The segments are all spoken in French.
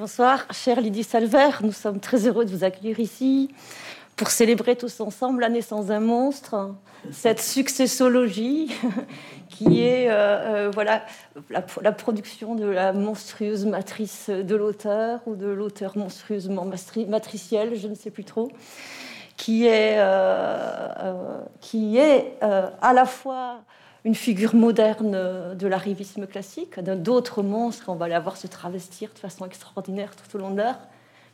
Bonsoir, chère Lydie Salver. Nous sommes très heureux de vous accueillir ici pour célébrer tous ensemble la naissance d'un monstre, cette successologie qui est euh, euh, voilà, la, production de la monstrueuse matrice de l'auteur ou de l'auteur monstrueusement matriciel, je ne sais plus trop, qui est, euh, qui est à la fois une figure moderne de l'arrivisme classique, d'autres monstres, on va les voir se travestir de façon extraordinaire tout au long de l'heure,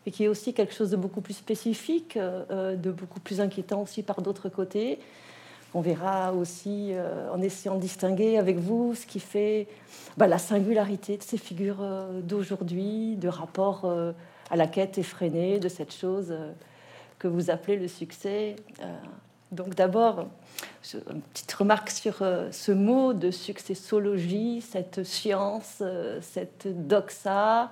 mais qui est aussi quelque chose de beaucoup plus spécifique, de beaucoup plus inquiétant aussi par d'autres côtés, on verra aussi euh, en essayant de distinguer avec vous ce qui fait bah, la singularité de ces figures euh, d'aujourd'hui, de rapport euh, à la quête effrénée de cette chose que vous appelez le succès. Donc d'abord, une petite remarque sur ce mot de successologie, cette science, cette doxa,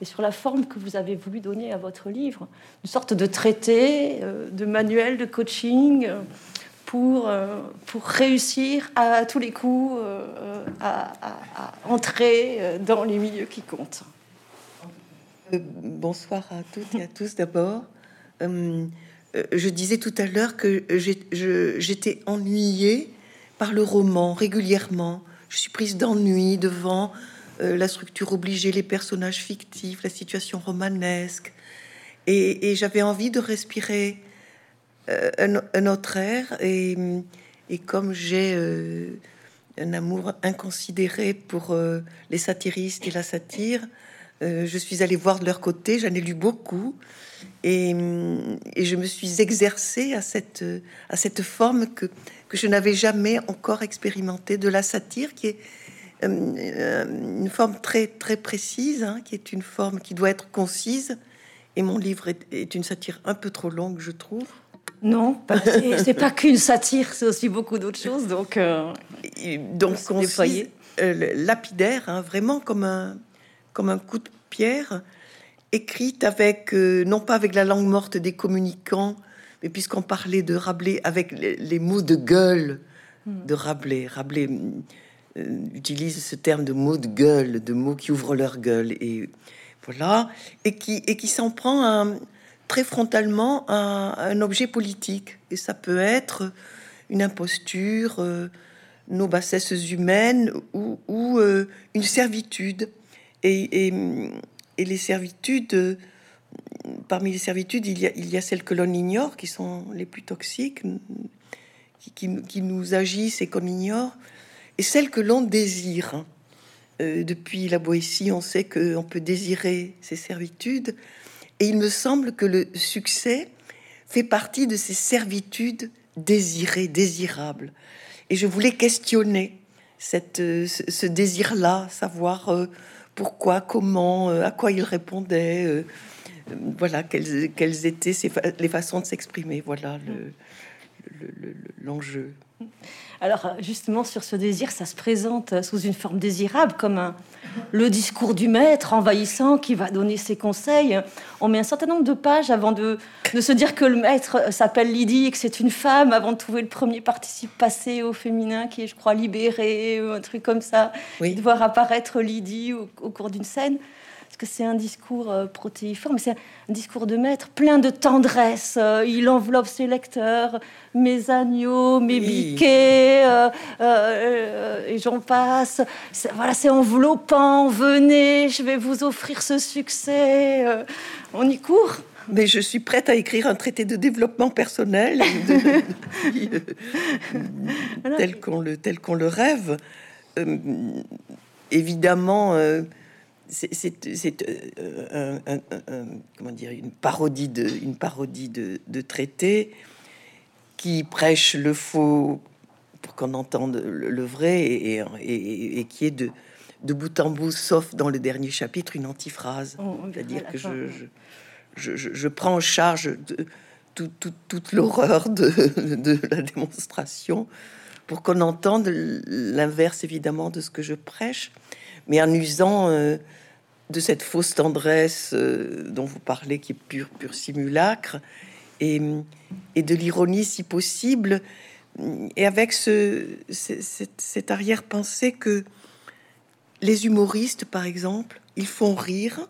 et sur la forme que vous avez voulu donner à votre livre, une sorte de traité, de manuel de coaching pour, euh, pour réussir à, tous les coups euh, à, entrer euh, dans les milieux qui comptent. bonsoir à toutes et à tous d'abord. Je disais tout à l'heure que j'étais ennuyée par le roman régulièrement. Je suis prise d'ennui devant la structure obligée, les personnages fictifs, la situation romanesque. Et, j'avais envie de respirer euh, un, autre air. Et, comme j'ai euh, un amour inconsidéré pour euh, les satiristes et la satire, je suis allée voir de leur côté, j'en ai lu beaucoup. Et, et, je me suis exercée à cette, à cette forme que, que je n'avais jamais encore expérimentée de la satire, qui est une forme très, très précise, hein, qui est une forme qui doit être concise. Et mon livre est, est une satire un peu trop longue, je trouve. Non, c'est pas qu'une satire, c'est aussi beaucoup d'autres choses. Donc, euh, donc on euh, lapidaire, hein, vraiment comme un, comme un coup de pierre, écrite avec, euh, non pas avec la langue morte des communicants, mais puisqu'on parlait de Rabelais, avec les, mots de gueule hmm. de Rabelais. Rabelais utilise ce terme de mots de gueule, de mots qui ouvrent leur gueule, et voilà, et qui, et qui s'en prend à très frontalement un, objet politique. Et ça peut être une imposture, euh, nos bassesses humaines ou, euh, une servitude. Et, les servitudes, parmi les servitudes, il y, a, celles que l'on ignore, qui sont les plus toxiques, qui, nous agissent et qu'on ignore, et celles que l'on désire. Euh, depuis la Boétie, on sait qu'on peut désirer ces servitudes. Et il me semble que le succès fait partie de ces servitudes désirées, désirables. Et je voulais questionner ce, désir-là, savoir euh, pourquoi, comment, euh, à quoi il répondait, voilà, quelles, étaient les façons de s'exprimer. Voilà l'enjeu. Le, alors justement sur ce désir, ça se présente sous une forme désirable, comme un, le discours du maître envahissant qui va donner ses conseils. On met un certain nombre de pages avant de, se dire que le maître s'appelle Lydie et que c'est une femme, avant de trouver le premier participe passé au féminin qui est, je crois, libéré, ou un truc comme ça, de voir apparaître Lydie au cours d'une scène parce que c'est un discours euh, protéiforme, c'est un discours de maître plein de tendresse. Euh, il enveloppe ses lecteurs, mes agneaux, mes biquets, euh, et j'en passe. Voilà, c'est enveloppant. Venez, je vais vous offrir ce succès. on y court. Mais je suis prête à écrire un traité de développement personnel tel qu'on le tel qu'on le rêve. évidemment c'est euh, comment dire une parodie de une parodie de, traité qui prêche le faux pour qu'on entende le, vrai et, qui est de de bout en bout, sauf dans le dernier chapitre, une antiphrase. Oh, C'est-à-dire que je, je, je, prends en charge de, toute l'horreur de, de, la démonstration pour qu'on entende l'inverse évidemment de ce que je prêche, mais en usant euh, de cette fausse tendresse euh, dont vous parlez, qui est pur, pur simulacre, et, et de l'ironie si possible, et avec ce, cette, arrière-pensée que les humoristes, par exemple, ils font rire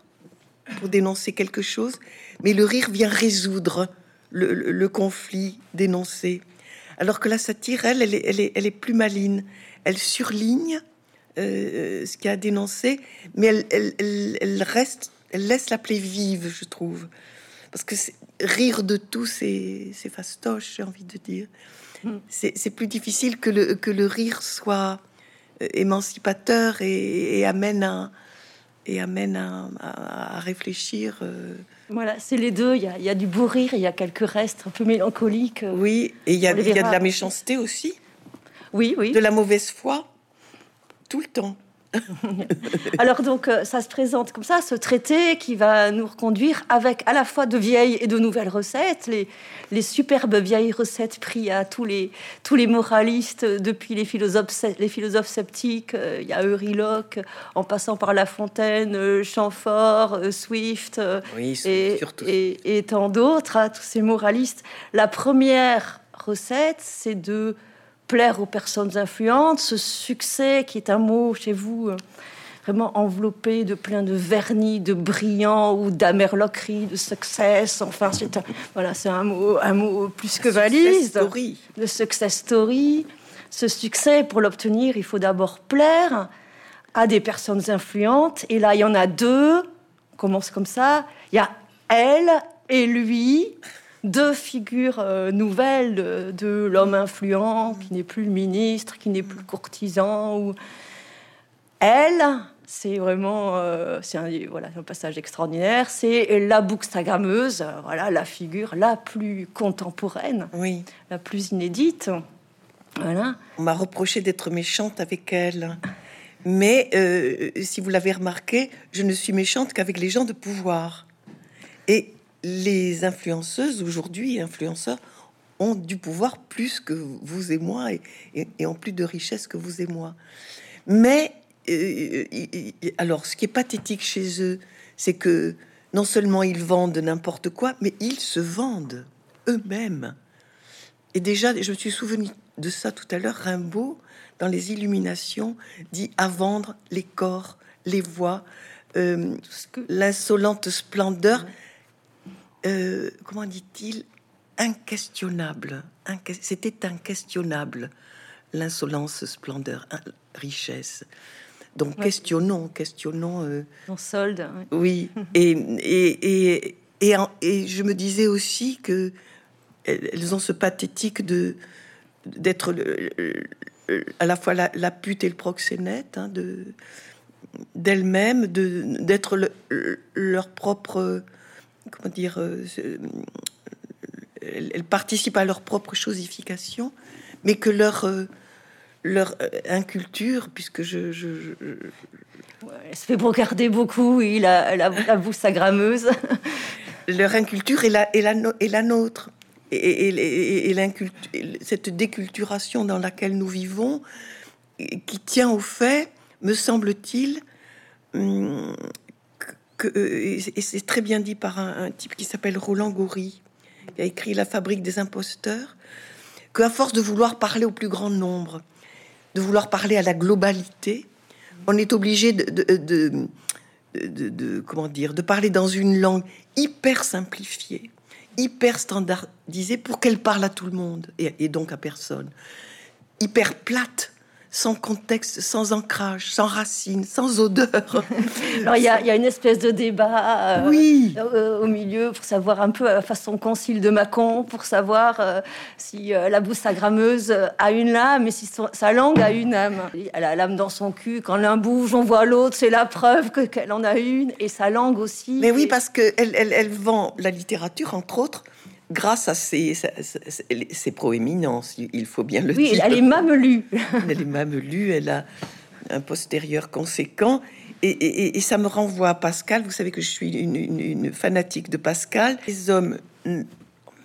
pour dénoncer quelque chose, mais le rire vient résoudre le, conflit dénoncé. Alors que la satire, elle, elle est, elle est, plus maline. Elle surligne euh, ce qui a dénoncé, mais elle, elle, reste, elle laisse la plaie vive, je trouve. Parce que rire de tout, c'est fastoche, j'ai envie de dire. Hmm. C'est plus difficile que le, que le rire soit euh, émancipateur et, amène à, et amène à, réfléchir. Euh. Voilà, c'est les deux. Il y, a, du beau rire, il y a quelques restes un peu mélancoliques. Euh, oui, et il y a, il y a de la méchanceté aussi. Oui, oui. De la mauvaise foi, tout le temps. Alors donc euh, ça se présente comme ça, ce traité qui va nous reconduire avec à la fois de vieilles et de nouvelles recettes, les, les superbes vieilles recettes prises à tous les, tous les moralistes depuis les philosophes, les philosophes sceptiques, euh, il y a Euryloque, en passant par La Fontaine, euh, Chamfort, Swift et, et, et, tant d'autres, hein, tous ces moralistes. La première recette, c'est de plaire aux personnes influentes, ce succès qui est un mot chez vous euh, vraiment enveloppé de plein de vernis, de brillant ou d'amerloquerie, de success. Enfin, c'est un, voilà, c'est un mot, un mot plus que valise. Story. Le success story. Ce succès, pour l'obtenir, il faut d'abord plaire à des personnes influentes. Et là, il y en a deux. On commence comme ça. Il y a elle et lui deux figures euh, nouvelles de, l'homme influent qui n'est plus le ministre, qui n'est plus le courtisan. Ou... Elle, c'est vraiment euh, c'est un, voilà, un passage extraordinaire. C'est la bookstagrammeuse, voilà, la figure la plus contemporaine, oui. la plus inédite. Voilà. On m'a reproché d'être méchante avec elle. Mais euh, si vous l'avez remarqué, je ne suis méchante qu'avec les gens de pouvoir. Et les influenceuses aujourd'hui, influenceurs, ont du pouvoir plus que vous et moi et, ont plus de richesse que vous et moi. Mais euh, alors, ce qui est pathétique chez eux, c'est que non seulement ils vendent n'importe quoi, mais ils se vendent eux-mêmes. Et déjà, je me suis souvenu de ça tout à l'heure. Rimbaud, dans les Illuminations, dit à vendre les corps, les voix, euh, l'insolente splendeur. Euh, comment dit-il, inquestionnable. C'était inquestionnable, l'insolence, splendeur, richesse. Donc questionnons, questionnons. Euh, en solde. Oui. et, et, et, et, je me disais aussi que elles ont ce pathétique de d'être à la fois la, pute et le proxénète, hein, de d'elles-mêmes, de d'être leur propre comment dire, euh, elles, participent à leur propre chosification, mais que leur euh, leur euh, inculture, puisque je, je, elle se fait regarder beaucoup, oui, la, la, la agrammeuse. leur inculture est la, est la, est la nôtre. Et, et, et, cette déculturation dans laquelle nous vivons, qui tient au fait, me semble-t-il, hum, euh, et c'est très bien dit par un, type qui s'appelle Roland Goury, qui a écrit La fabrique des imposteurs, qu'à force de vouloir parler au plus grand nombre, de vouloir parler à la globalité, on est obligé de, de, comment dire, de parler dans une langue hyper simplifiée, hyper standardisée pour qu'elle parle à tout le monde et donc à personne, hyper plate sans contexte, sans ancrage, sans racines, sans odeur. Alors il y, a une espèce de débat euh, oui. Euh, au milieu pour savoir un peu à la façon concile de Macon, pour savoir euh, si la bousse agrammeuse a une lame et si sa langue a une âme. Elle a l'âme dans son cul. Quand l'un bouge, on voit l'autre. C'est la preuve qu'elle en a une et sa langue aussi. Mais oui, parce que elle, elle vend la littérature entre autres grâce à ses, proéminences, il faut bien le dire. Oui, elle est mamelue. elle est mamelue, elle a un postérieur conséquent. Et, ça me renvoie à Pascal. Vous savez que je suis une, fanatique de Pascal. Les hommes,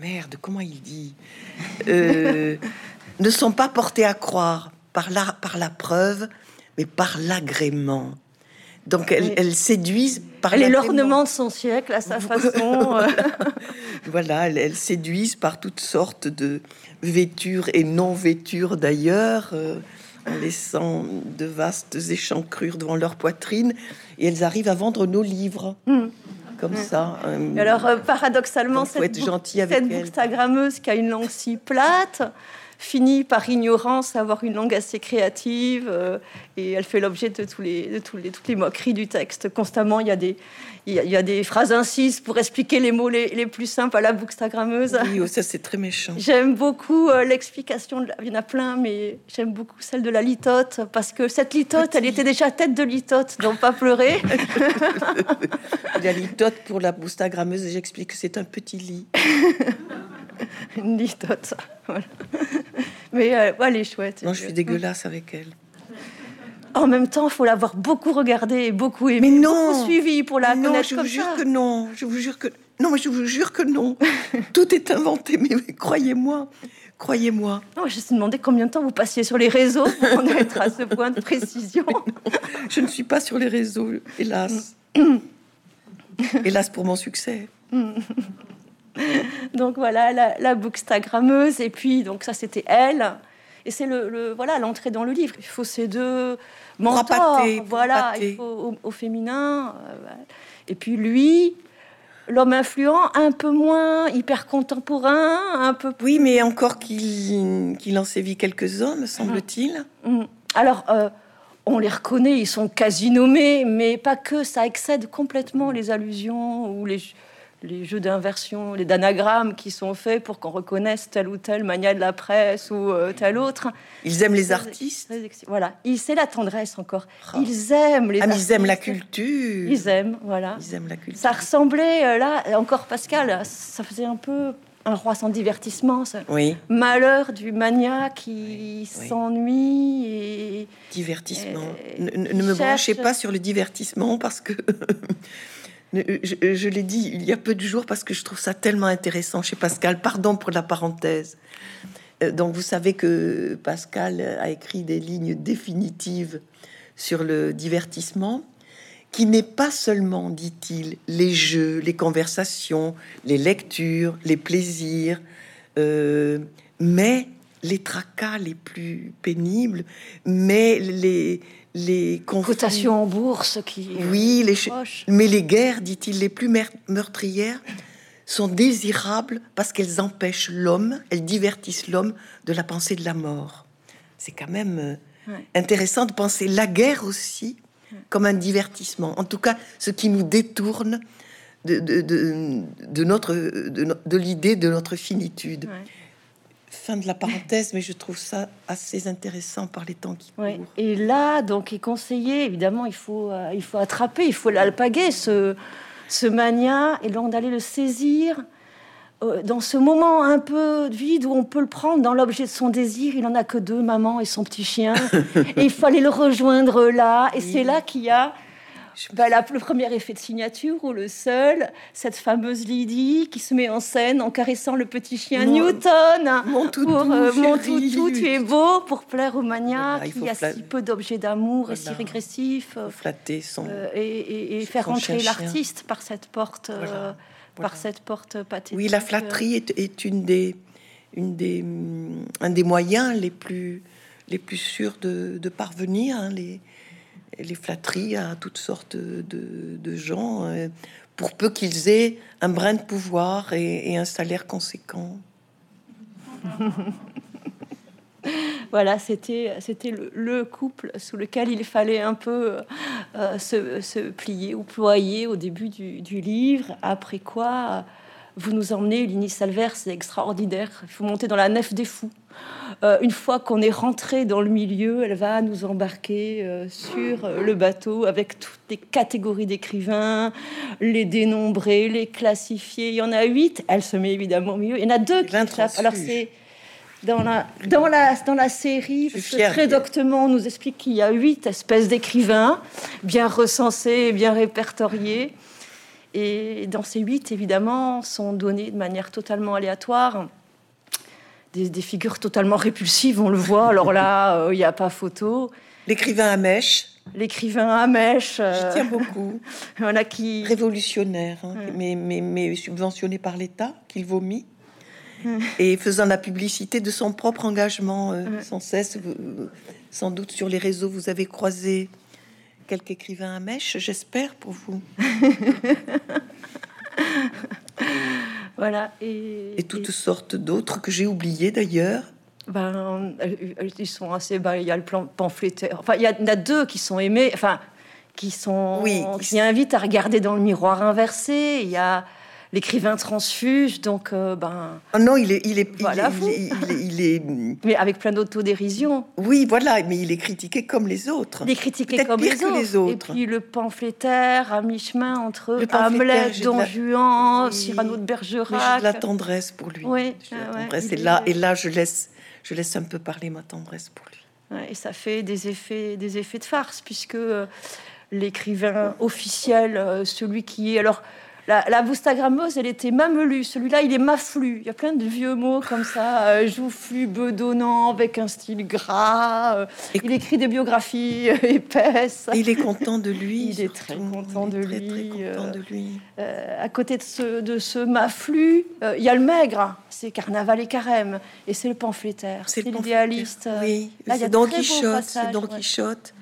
merde, comment il dit, euh, ne sont pas portés à croire par la, par la preuve, mais par l'agrément. Donc elles, séduisent par Elle est l'ornement de son siècle à sa façon. Euh. voilà, elles, séduisent par toutes sortes de vêtures et non vêtures d'ailleurs, euh, en laissant de vastes échancrures devant leur poitrine, et elles arrivent à vendre nos livres. Hmm. comme ça. alors, paradoxalement, cette, cette bookstagrammeuse qui a une langue si plate, finit par ignorance avoir une langue assez créative euh, et elle fait l'objet de, tous les, de tous les, toutes les moqueries du texte. Constamment, il y a des, il y a, des phrases incises pour expliquer les mots les, les plus simples à la bookstagrammeuse. Oui, oh, ça c'est très méchant. J'aime beaucoup euh, l'explication, il y en a plein, mais j'aime beaucoup celle de la litote parce que cette litote, elle était déjà tête de litote, donc pas pleurer. la litote pour la bookstagrammeuse, j'explique que c'est un petit lit. une litote. Voilà. Mais euh, elle est chouette. Non, je suis dégueulasse avec elle. En même temps, il faut l'avoir beaucoup regardé et beaucoup aimé, mais non, suivi pour la non, connaître je vous jure que non. Je vous jure que non, mais je vous jure que non. Tout est inventé, mais, croyez-moi, croyez-moi. Non, je me suis demandé combien de temps vous passiez sur les réseaux pour en être à ce point de précision. je ne suis pas sur les réseaux, hélas. hélas pour mon succès. donc voilà, la, la bookstagrammeuse. Et puis, donc ça, c'était elle. Et c'est le, voilà l'entrée dans le livre. Il faut ces deux mentors, voilà, il faut au, féminin. Euh, et puis lui, l'homme influent, un peu moins hyper contemporain, un peu. Oui, mais encore qu'il qu'il en sévit quelques-uns, me semble-t-il. Mm. Alors. Euh, on les reconnaît, ils sont quasi nommés, mais pas que, ça excède complètement les allusions ou les, les jeux d'inversion, les danagrammes qui sont faits pour qu'on reconnaisse tel ou tel mania de la presse ou euh, tel autre. Ils aiment les artistes. Voilà, c'est la tendresse encore. Ah. Ils aiment les. Ah, ils aiment la culture. Ils aiment, voilà. Ils aiment la culture. Ça ressemblait euh, là encore Pascal. Ça faisait un peu un roi sans divertissement. Ça. Oui. Malheur du mania qui s'ennuie et. Divertissement. ne, me branchez pas sur le divertissement parce que. Je, l'ai dit il y a peu de jours parce que je trouve ça tellement intéressant chez Pascal. Pardon pour la parenthèse. Euh, donc vous savez que Pascal a écrit des lignes définitives sur le divertissement, qui n'est pas seulement, dit-il, les jeux, les conversations, les lectures, les plaisirs, euh, mais les tracas les plus pénibles, mais les, les cotations en bourse qui oui les mais les guerres dit-il les plus meurtrières sont désirables parce qu'elles empêchent l'homme elles divertissent l'homme de la pensée de la mort. C'est quand même euh, intéressant de penser la guerre aussi comme un divertissement. En tout cas ce qui nous détourne de, de, de, notre de, l'idée de notre finitude fin de la parenthèse, mais je trouve ça assez intéressant par les temps qui courent. Et là, donc, est conseillé, évidemment, il faut, euh, il faut attraper, il faut l'alpaguer, ce, ce mania, et donc d'aller le saisir euh, dans ce moment un peu vide où on peut le prendre dans l'objet de son désir. Il en a que deux, maman et son petit chien, et il faut aller le rejoindre là, et c'est là qu'il y a bah, le premier effet de signature ou le seul, cette fameuse Lydie qui se met en scène en caressant le petit chien Newton. Mon toutou, pour, euh, mon toutou, tu es beau pour plaire au maniaque qui a si peu d'objets d'amour et si régressif. Euh, flatter son euh, et, faire entrer l'artiste par cette porte, par cette porte pathétique. Oui, la flatterie est, une des, une des, un des moyens les plus, les plus sûrs de, de parvenir. Hein, les les flatteries à toutes sortes de, gens, euh, pour peu qu'ils aient un brin de pouvoir et, un salaire conséquent. voilà, c'était le, couple sous lequel il fallait un peu euh, se, plier ou ployer au début du livre. Après quoi, vous nous emmenez, Lini Salver, c'est extraordinaire. Il faut monter dans la nef des fous. Euh, une fois qu'on est rentré dans le milieu, elle va nous embarquer euh, sur le bateau avec toutes les catégories d'écrivains, les dénombrer, les classifier. Il y en a huit. Elle se met évidemment au milieu. Il y en a deux qui Alors c'est dans la, dans la, dans la série, très doctement, on nous explique qu'il y a huit espèces d'écrivains bien recensés, bien répertoriés. Et dans ces huit, évidemment, sont donnés de manière totalement aléatoire des, figures totalement répulsives, on le voit. Alors là, euh, il n'y a pas photo. L'écrivain à mèche. L'écrivain à mèche. Je euh, tiens beaucoup. voilà qui révolutionnaire, hein, mais, mais, mais, subventionné par l'État, qu'il vomit. Et faisant la publicité de son propre engagement euh, sans cesse. sans doute sur les réseaux, vous avez croisé quelque écrivain à mèche, j'espère pour vous. voilà. Et, et toutes et... sortes d'autres que j'ai oubliées d'ailleurs. Ben, euh, ils sont assez. Ben, il y a le plan pamphlétaire. Enfin, il y en a, a deux qui sont aimés. Enfin, qui sont. Oui. Qui, qui invitent à regarder dans le miroir inversé. Il y a l'écrivain transfuge, donc euh, ben. Oh non, il est, il est, voilà, il, est, mais avec plein d'autodérision. Oui, voilà, mais il est critiqué comme les autres. Il est critiqué comme les autres. Et puis le pamphlétaire à mi-chemin entre Hamlet, Don Juan, Cyrano de Bergerac. J'ai de la tendresse pour lui. Oui. Ah et là, et là, je laisse, je laisse un peu parler ma tendresse pour lui. et ça fait des effets, des effets de farce puisque euh, l'écrivain officiel, euh, celui qui est alors la, la elle était mamelue. Celui-là, il est maflu. Il y a plein de vieux mots comme ça, euh, joufflu, bedonnant, avec un style gras. Euh, il écrit des biographies euh, épaisses. Il est content de lui. Il est très content, de, lui. content de lui. à côté de ce, de ce maflu, il y a le maigre. C'est Carnaval et Carême. Et c'est le pamphlétaire. C'est l'idéaliste. Oui, c'est Don Quichotte. C'est Don Quichotte.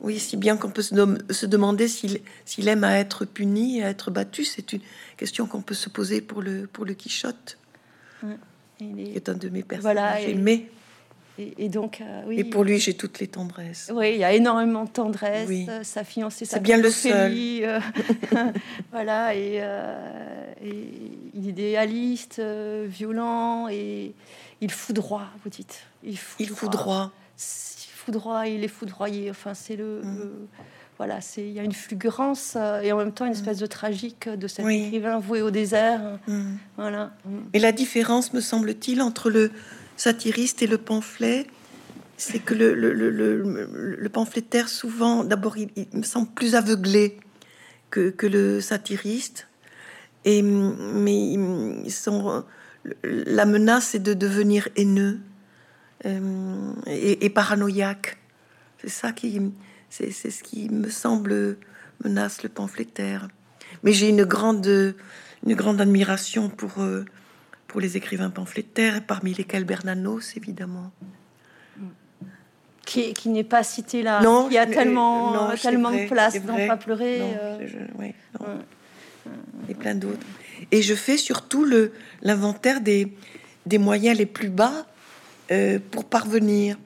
Oui, si bien qu'on peut se, se demander s'il aime à être puni, à être battu. C'est une question qu'on peut se poser pour le, pour le Quichotte, qui est un de mes personnages voilà, aimés. Et, donc, euh, oui. Et pour lui, j'ai toutes les tendresses. Oui, il y a énormément de tendresse. Sa fiancée, c'est bien le seul. Euh, voilà, et, euh, et, idéaliste, violent, et il foudroie, vous dites. Il foudroie foudroie, il est foudroyé. Enfin, c'est le, mm. voilà, c'est il y a une fulgurance euh, et en même temps une mm. espèce de tragique de cet écrivain voué au désert. Mm. Voilà. Et la différence, me semble-t-il, entre le satiriste et le pamphlet, c'est que le, le, le, le, pamphlétaire, souvent, d'abord, il, me semble plus aveuglé que, que le satiriste. Et, mais ils sont, la menace est de devenir haineux. Euh, et, paranoïaque. C'est ça qui, c'est ce qui me semble menace le pamphlétaire. Mais j'ai une grande, une grande admiration pour, euh, pour les écrivains pamphlétaires, parmi lesquels Bernanos, évidemment. Qui, qui n'est pas cité là. Non, il y a tellement, tellement de place dans Pas pleurer. Euh. Et plein d'autres. Et je fais surtout l'inventaire des, des moyens les plus bas euh, pour parvenir.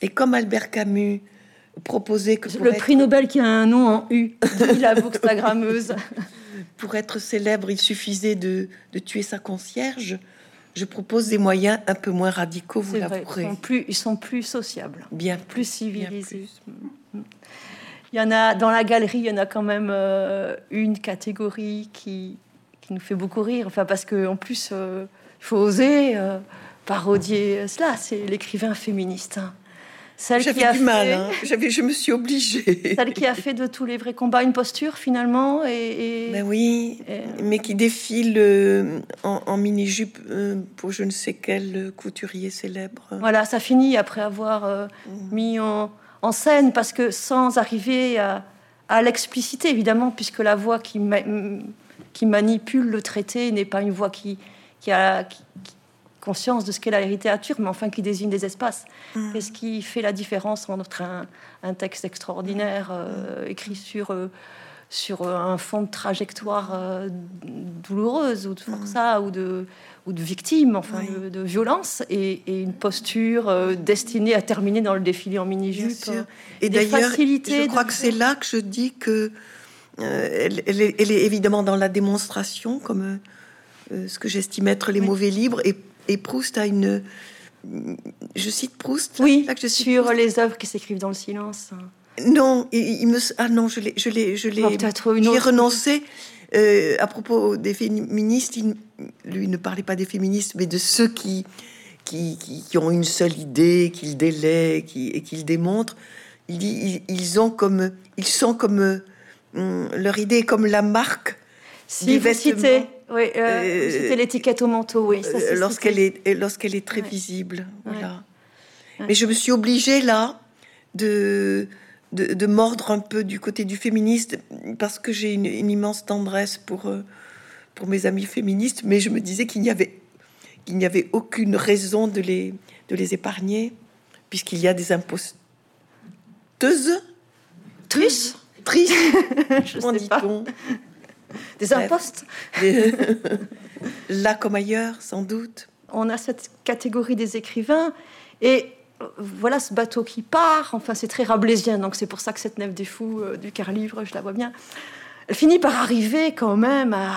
Et comme Albert Camus proposait que le prix Nobel qui a un nom en U, la bookstagrammeuse. pour être célèbre, il suffisait de, de, tuer sa concierge. Je propose des moyens un peu moins radicaux, vous l'avouerez. Ils sont plus, ils sont plus sociables, bien plus civilisés. Il y en a dans la galerie, il y en a quand même euh, une catégorie qui, qui, nous fait beaucoup rire. Enfin, parce que en plus, euh, il faut oser parodier cela. C'est l'écrivain féministe. Hein. Celle qui a du mal, hein. J'avais, je me suis obligée. Celle qui a fait de tous les vrais combats une posture finalement. Et, Ben oui, mais qui défile euh, en, mini-jupe euh, pour je ne sais quel couturier célèbre. Voilà, ça finit après avoir euh, mm. mis en, scène, parce que sans arriver à, l'expliciter évidemment, puisque la voix qui, qui manipule le traité n'est pas une voix qui, qui, a, qui, conscience de ce qu'est la littérature, mais enfin qui désigne des espaces. Mm. Qu'est-ce qui fait la différence entre un, un texte extraordinaire euh, écrit sur, euh, sur euh, un fond de trajectoire douloureuse ou de mm. forçat ou de, ou de victime, enfin de, violence, et, une posture destinée à terminer dans le défilé en mini-jupe. Et d'ailleurs, je crois que c'est là que je dis que elle, elle, est, elle, est, évidemment dans la démonstration, comme ce que j'estime être les mauvais libres, et et Proust a une. Je cite Proust. Oui, là que je sur les œuvres qui s'écrivent dans le silence. Non, il, me. Ah non, je l'ai, je l'ai, je l'ai. Renoncé. Euh, à propos des féministes, il, lui ne parlait pas des féministes, mais de ceux qui, qui, qui, ont une seule idée, qu'ils délaient qui, et qu'ils démontrent. Il dit, ils, ont comme, ils sont comme hum, leur idée est comme la marque si des vêtements. Oui, euh, euh, c'était l'étiquette au manteau, oui. Euh, lorsqu'elle est, lorsqu'elle est très visible, voilà. Mais je me suis obligée là de, de, mordre un peu du côté du féministe parce que j'ai une, immense tendresse pour pour mes amis féministes, mais je me disais qu'il n'y avait qu'il n'y avait aucune raison de les de les épargner puisqu'il y a des imposteuses. Tristes Tristes, dit-on? Des impostes. Là comme ailleurs, sans doute. On a cette catégorie des écrivains et voilà ce bateau qui part. Enfin, c'est très rabelaisien, donc c'est pour ça que cette nef des fous euh, du quart livre, je la vois bien. Elle finit par arriver quand même à,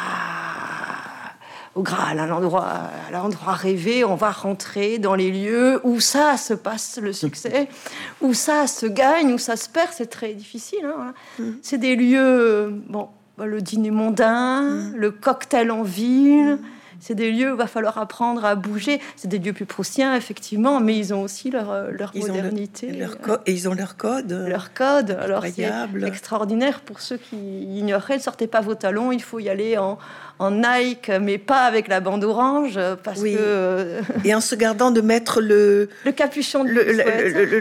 au Graal, à l'endroit, à l'endroit rêvé. On va rentrer dans les lieux où ça se passe le succès, où ça se gagne, où ça se perd. C'est très difficile. Hein, mm. C'est des lieux, bon, le dîner mondain, mm. le cocktail en ville. C'est des lieux où il va falloir apprendre à bouger. C'est des lieux plus proustiens, effectivement, mais ils ont aussi leur, euh, leur modernité. leur et ils ont leur code. Leur code. Alors, c'est extraordinaire pour ceux qui ignoraient. Ne sortez pas vos talons, il faut y aller en, en Nike, mais pas avec la bande orange, parce que... Euh, et en se gardant de mettre le... Le capuchon de le, le, le,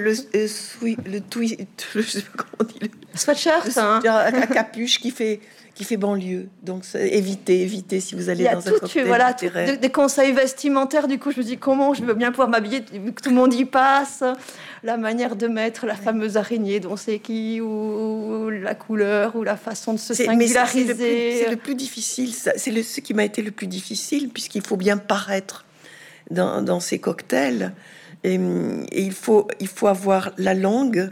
le, tweet, je sais pas comment on dit. Le sweatshirt, hein. capuche qui fait qui fait banlieue. Donc évitez, évitez si vous allez dans un cocktail voilà, des, conseils vestimentaires. Du coup, je me dis comment je veux bien pouvoir m'habiller? Vu que tout le monde y passe. La manière de mettre la fameuse araignée dont c'est qui ou, la couleur ou la façon de se singulariser. C'est le, plus difficile. C'est ce qui m'a été le plus difficile puisqu'il faut bien paraître dans, dans ces cocktails et, et, il faut il faut avoir la langue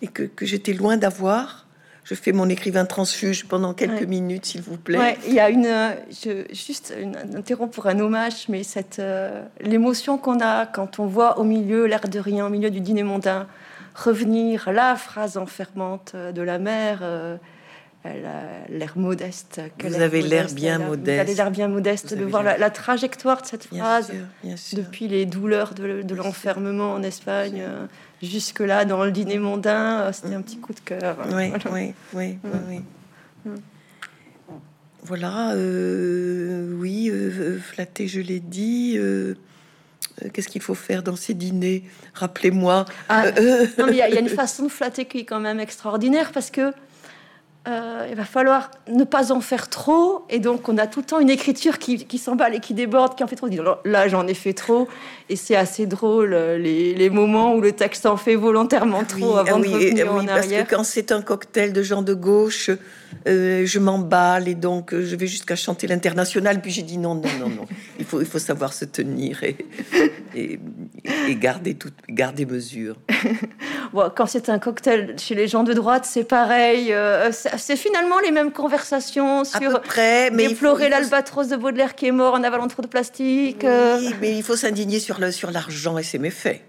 et que, que j'étais loin d'avoir je fais mon écrivain transfuge pendant quelques minutes, s'il vous plaît. il y a une, je, juste une, interromps pour un hommage, mais cette euh, l'émotion qu'on a quand on voit au milieu, l'air de rien, au milieu du dîner mondain, revenir la phrase enfermante de la mère. Euh, l'air modeste. Vous avez l'air bien modeste. Vous avez l'air bien modeste de voir la, trajectoire de cette phrase depuis les douleurs de, l'enfermement en Espagne euh, jusque-là dans le dîner mondain. Euh, c'était un petit coup de cœur. Oui, oui, oui, oui, mm. Voilà, euh, oui, flatter, je l'ai dit. Qu'est-ce qu'il faut faire dans ces dîners? Rappelez-moi. Ah, il y, a une façon de flatter qui est quand même extraordinaire parce que euh, il va falloir ne pas en faire trop. Et donc, on a tout le temps une écriture qui, qui s'emballe et qui déborde, qui en fait trop. Là, j'en ai fait trop. Et c'est assez drôle, euh, les, les, moments où le texte en fait volontairement trop avant de revenir en parce que quand c'est un cocktail de gens de gauche, euh, je m'emballe et donc je vais jusqu'à chanter l'international. Puis j'ai dit non, non, non, non. Il faut, il faut savoir se tenir et, et, et garder, tout, garder mesure. bon, quand c'est un cocktail chez les gens de droite, c'est pareil c'est finalement les mêmes conversations sur près, mais déplorer l'albatros de Baudelaire qui est mort en avalant trop de plastique. Euh. Oui, mais il faut s'indigner sur le sur l'argent et ses méfaits.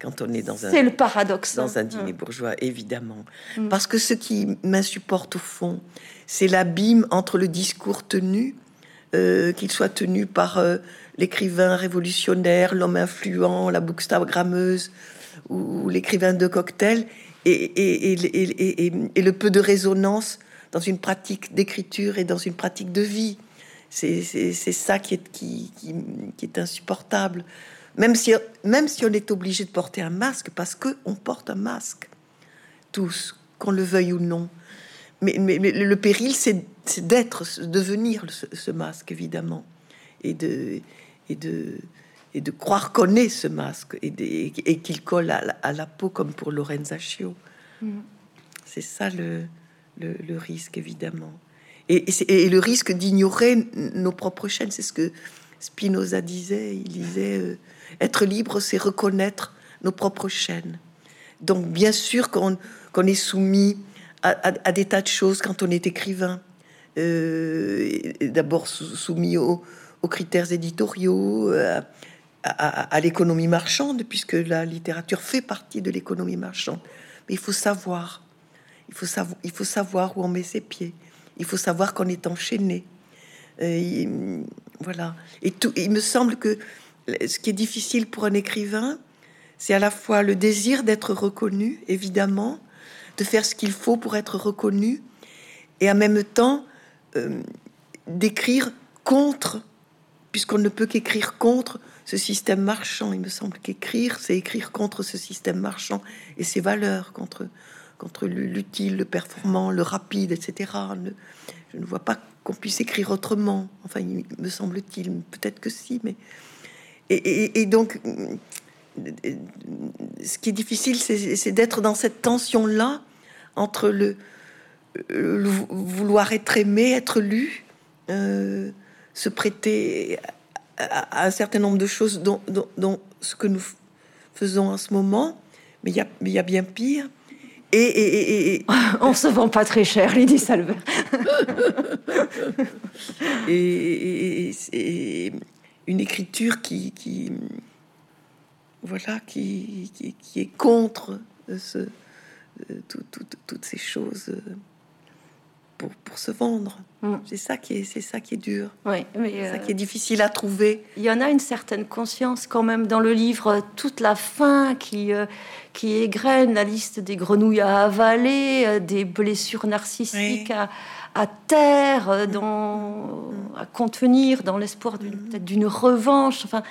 Quand on est dans un c'est le paradoxe dans un dîner bourgeois évidemment mm. parce que ce qui m'insupporte au fond c'est l'abîme entre le discours tenu euh, qu'il soit tenu par euh, l'écrivain révolutionnaire l'homme influent la bookstagrammeuse ou l'écrivain de cocktail et, le peu de résonance dans une pratique d'écriture et dans une pratique de vie. C'est ça qui est, qui, est insupportable. Même si, même si on est obligé de porter un masque, parce qu'on porte un masque, tous, qu'on le veuille ou non. Mais, mais, le péril, c'est d'être, devenir ce, ce, masque, évidemment, et de, et de, et de croire qu'on est ce masque et, qu'il colle à la, peau comme pour Lorenza Chio. Mm. C'est ça le, le, risque, évidemment. Et, et, le risque d'ignorer nos propres chaînes, c'est ce que Spinoza disait. Il disait euh, être libre, c'est reconnaître nos propres chaînes. Donc, bien sûr qu'on est soumis à, des tas de choses quand on est écrivain. Euh, d'abord soumis aux, critères éditoriaux, euh, à, l'économie marchande, puisque la littérature fait partie de l'économie marchande. Mais il faut savoir, il faut savoir, il faut savoir où on met ses pieds. Il faut savoir qu'on est enchaîné. Voilà. Et tout, il me semble que ce qui est difficile pour un écrivain, c'est à la fois le désir d'être reconnu, évidemment, de faire ce qu'il faut pour être reconnu, et en même temps euh, d'écrire contre, puisqu'on ne peut qu'écrire contre ce système marchand. Il me semble qu'écrire, c'est écrire contre ce système marchand et ses valeurs, contre, contre l'utile, le performant, le rapide, etc. je ne vois pas qu'on puisse écrire autrement. Enfin, il me semble-t-il, peut-être que si, mais. Et, donc, ce qui est difficile, c'est d'être dans cette tension-là entre le, vouloir être aimé, être lu, se prêter à, un certain nombre de choses dont, ce que nous faisons en ce moment, mais il y, y a, bien pire. Et, et, et, on se vend pas très cher, Lydie Salver. et, une écriture qui, qui voilà, qui, qui, est contre ce, toutes ces choses pour, se vendre. Mm. C'est ça qui est, c'est ça qui est dur. Oui, mais ça euh, qui est difficile à trouver. Il y en a une certaine conscience quand même dans le livre. Toute la fin qui euh, qui égrène la liste des grenouilles à avaler, euh, des blessures narcissiques à, à taire, mm. dans, à contenir, dans l'espoir d'une, mm. peut-être d'une revanche. Enfin,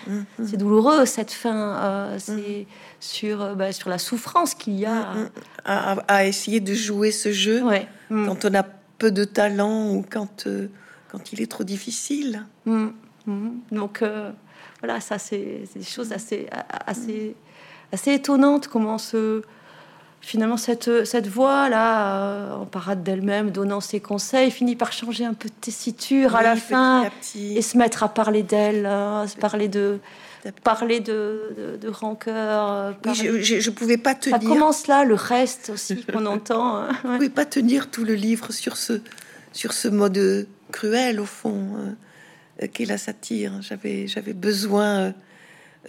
c'est douloureux cette fin. c'est sur, bah, sur la souffrance qu'il y a. À, à, essayer de jouer ce jeu quand on a peu de talent ou quand, euh, quand il est trop difficile. Mm, mm. Donc euh, voilà, ça c'est des choses assez, assez, assez étonnantes. Comment se finalement cette, cette voix là, euh, en parade d'elle-même, donnant ses conseils, finit par changer un peu de tessiture à la fin et se mettre à parler d'elle, hein, se parler de parler de, de, rancœur. Oui, je, ne pouvais pas tenir. Ça commence là, le reste aussi qu'on entend. Hein, je ne pouvais pas tenir tout le livre sur ce, sur ce mode cruel, au fond, euh, qu'est la satire. J'avais, j'avais besoin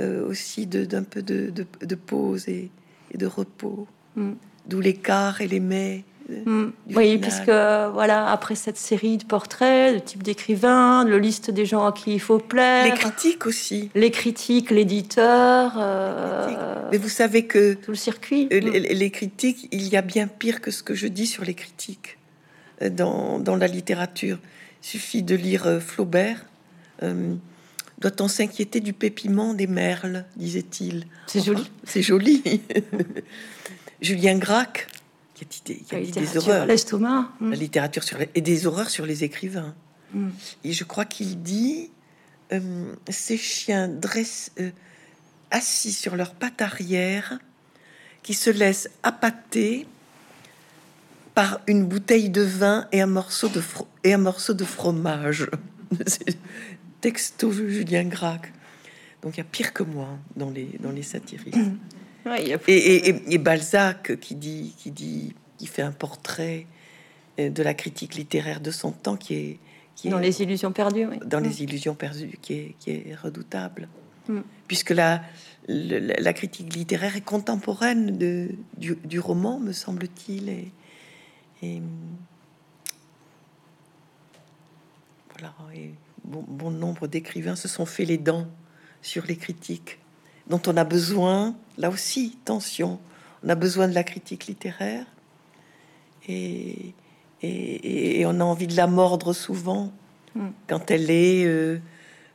euh, aussi d'un peu de, de, pause et, de repos. Mm. D'où l'écart et les mets Mm. Oui, puisque voilà, après cette série de portraits, de type d'écrivain, le liste des gens à qui il faut plaire, les critiques aussi, les critiques, l'éditeur. Euh, Mais vous savez que tout le circuit. Euh, mm. Les, critiques, il y a bien pire que ce que je dis sur les critiques euh, dans, dans la littérature. Il suffit de lire Flaubert. doit-on s'inquiéter du pépiment des merles, disait-il. C'est joli. C'est joli. Julien Gracq qui a dit, des horreurs. L'estomac. La littérature sur et des horreurs sur les écrivains. Hmm. Et je crois qu'il dit euh, ces chiens dressent, euh, assis sur leurs pattes arrière, qui se laissent appâter par une bouteille de vin et un morceau de, et un morceau de fromage. Texto Julien Gracq. Donc il y a pire que moi dans les, dans les satiristes. et, Balzac qui dit, qui dit, qui fait un portrait euh, de la critique littéraire de son temps, qui est, qui dans les illusions perdues, dans les mm. illusions perdues, qui est, qui est redoutable, mm. puisque la, la, critique littéraire est contemporaine de, du, roman, me semble-t-il, et, voilà, et bon, bon nombre d'écrivains se sont fait les dents sur les critiques dont on a besoin, là aussi, tension, on a besoin de la critique littéraire et, et, on a envie de la mordre souvent hmm. quand elle est euh,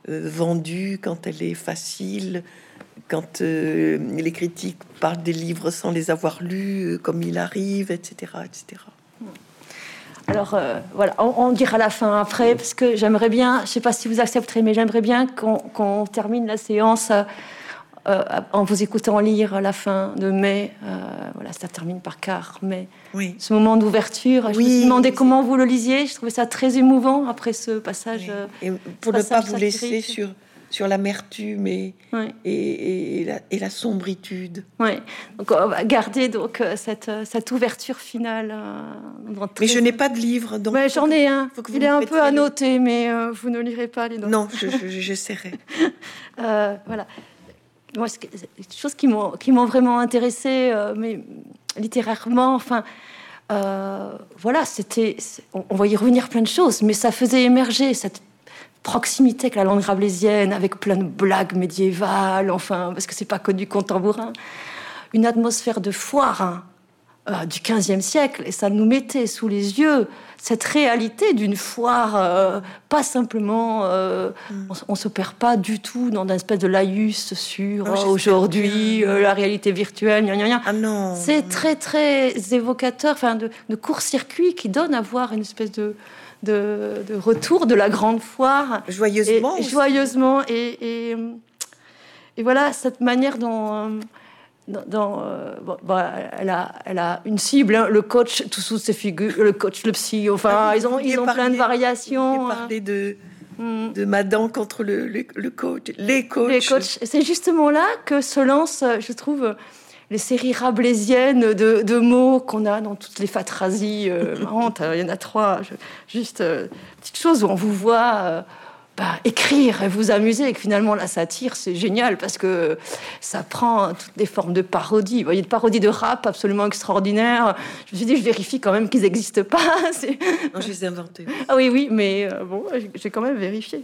euh, vendue, quand elle est facile, quand euh, les critiques parlent des livres sans les avoir lus, comme il arrive, etc. etc. Hmm. Alors voilà, on, dira la fin après, parce que j'aimerais bien, je sais pas si vous accepterez, mais j'aimerais bien qu'on termine la séance euh, en vous écoutant lire la fin de mai, euh, voilà, ça termine par car, mais oui. ce moment d'ouverture, je me suis demandé comment vous le lisiez. Je trouvais ça très émouvant après ce passage. Euh, et pour ne pas vous laisser sur sur l'amertume et, et, et, la, sombritude. Oui, donc on va garder donc cette, cette ouverture finale. Mais je n'ai pas de livre, donc j'en ai un. Il est un peu annoté, mais vous ne lirez pas les notes. Non, j'essaierai. Je, voilà moi, c'est choses qui m'ont vraiment intéressé, euh, mais littérairement, enfin. Euh, voilà, c'était, on, va y revenir plein de choses, mais ça faisait émerger cette proximité avec la langue rabelaisienne, avec plein de blagues médiévales, enfin, parce que c'est pas que du contemporain, une atmosphère de foire, hein. Euh, du 15e siècle, et ça nous mettait sous les yeux cette réalité d'une foire, euh, pas simplement, euh, mm. on, se perd pas du tout dans une espèce de laïus sur aujourd'hui la réalité virtuelle, Ah non, c'est très très évocateur, enfin de, court-circuit qui donne à voir une espèce de, de, retour de la grande foire, joyeusement, et, joyeusement, et, et, et, voilà cette manière dont dans, euh, bah, elle, a, elle a une cible, hein, le coach, toutes ces figures, le coach, le psy, enfin, ils ont, ils ont plein de variations. Hein. parler de, mm. de Madame contre le, le, coach, les coachs. Les coachs. C'est justement là que se lancent, je trouve, les séries rablaisiennes de, de mots qu'on a dans toutes les phatrasies euh, marrantes. Il y en a trois, juste euh, petite chose où on vous voit bah, écrire et vous amuser, et que finalement la satire, c'est génial parce que ça prend toutes les formes de parodie. Vous voyez, de parodie de rap absolument extraordinaire. Je me suis dit, je vérifie quand même qu'ils n'existent pas. Non, je les ai inventés. Ah oui, oui, mais euh, bon, j'ai quand même vérifié.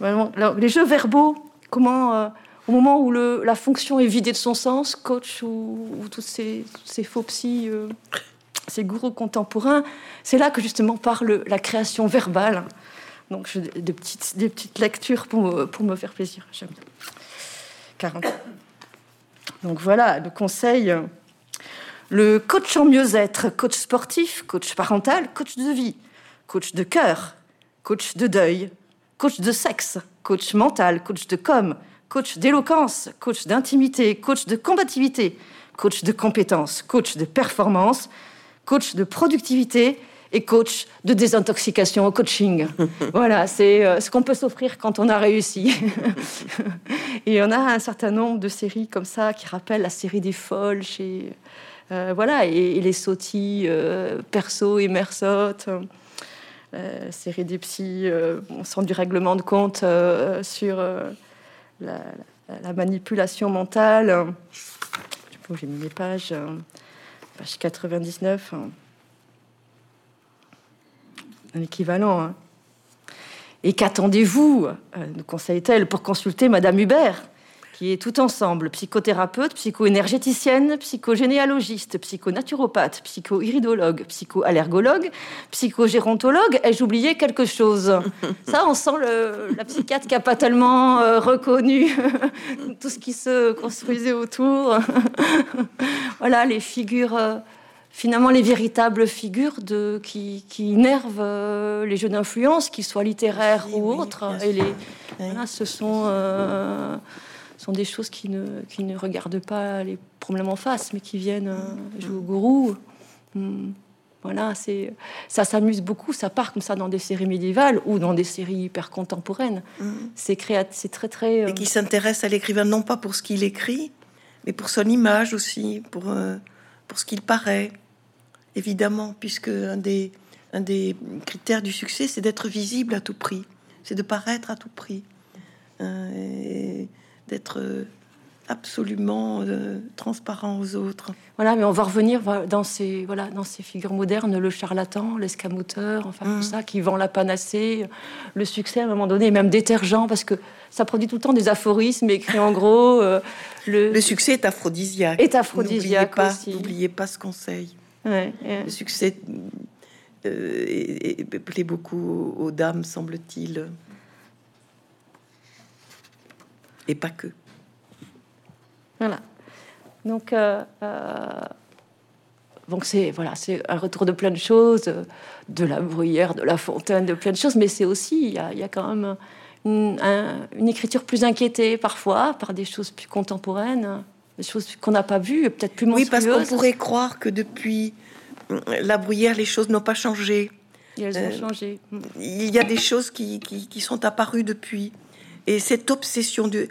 les jeux verbaux, comment, euh, au moment où le, la fonction est vidée de son sens, coach ou, ou tous ces, ces, faux psy, euh, ces gourous contemporains, c'est là que justement parle la création verbale. Donc, je, des, petites, lectures pour me, pour me faire plaisir. J'aime bien. 40. Donc voilà, le conseil. Le coach en mieux-être, coach sportif, coach parental, coach de vie, coach de cœur, coach de deuil, coach de sexe, coach mental, coach de com, coach d'éloquence, coach d'intimité, coach de combativité, coach de compétence, coach de performance, coach de productivité, et coach de désintoxication au coaching. voilà, c'est euh, ce qu'on peut s'offrir quand on a réussi. et on a un certain nombre de séries comme ça qui rappellent la série des folles chez. Euh, voilà, et, les sautis euh, perso et mersotte. série des psys, on sent du règlement de compte sur la, la, manipulation mentale. J'ai mis mes pages, page 99 un équivalent. Hein. Et qu'attendez-vous, euh, nous conseille-t-elle, pour consulter Madame Hubert, qui est tout ensemble psychothérapeute, psycho-énergéticienne, psychogénéalogiste, psychonaturopathe, psycho-iridologue, psycho-allergologue, psychogérontologue. Ai-je oublié quelque chose? Ça, on sent le, la psychiatre qui n'a pas tellement euh, reconnu tout ce qui se construisait autour. voilà, les figures. Euh, finalement les véritables figures de, qui, qui énervent euh, les jeux d'influence, qu'ils soient littéraires ou autres. et les, voilà, ce sont, euh, sont des choses qui ne, qui ne regardent pas les problèmes en face, mais qui viennent euh, jouer au gourou. Hmm. Voilà, c'est ça s'amuse beaucoup. Ça part comme ça dans des séries médiévales ou dans des séries hyper contemporaines. Mm. C'est c'est très très. Et qui s'intéresse à l'écrivain non pas pour ce qu'il écrit, mais pour son image aussi, pour pour ce qu'il paraît, évidemment, puisque un des, critères du succès, c'est d'être visible à tout prix, c'est de paraître à tout prix, euh, d'être absolument euh, transparent aux autres. Voilà, mais on va revenir dans ces, voilà, dans ces figures modernes, le charlatan, l'escamoteur, enfin tout mmh. ça, qui vend la panacée, le succès à un moment donné, même détergent, parce que ça produit tout le temps des aphorismes écrits en gros. Euh, le... le... succès est aphrodisiaque. Est aphrodisiaque N'oubliez pas, ce conseil. Le succès euh, plaît beaucoup aux dames, semble-t-il. Et pas que. Voilà. Donc, euh, euh, donc c'est voilà, c'est un retour de plein de choses, de la bruyère, de la fontaine, de plein de choses, mais c'est aussi il y a, y a, quand même une, une, écriture plus inquiétée parfois par des choses plus contemporaines, des choses qu'on n'a pas vues, peut-être plus monstrueuses. Oui, parce qu'on pourrait croire que depuis la bruyère, les choses n'ont pas changé. elles ont euh, changé. Il y a des choses qui, qui, qui, sont apparues depuis. Et cette obsession de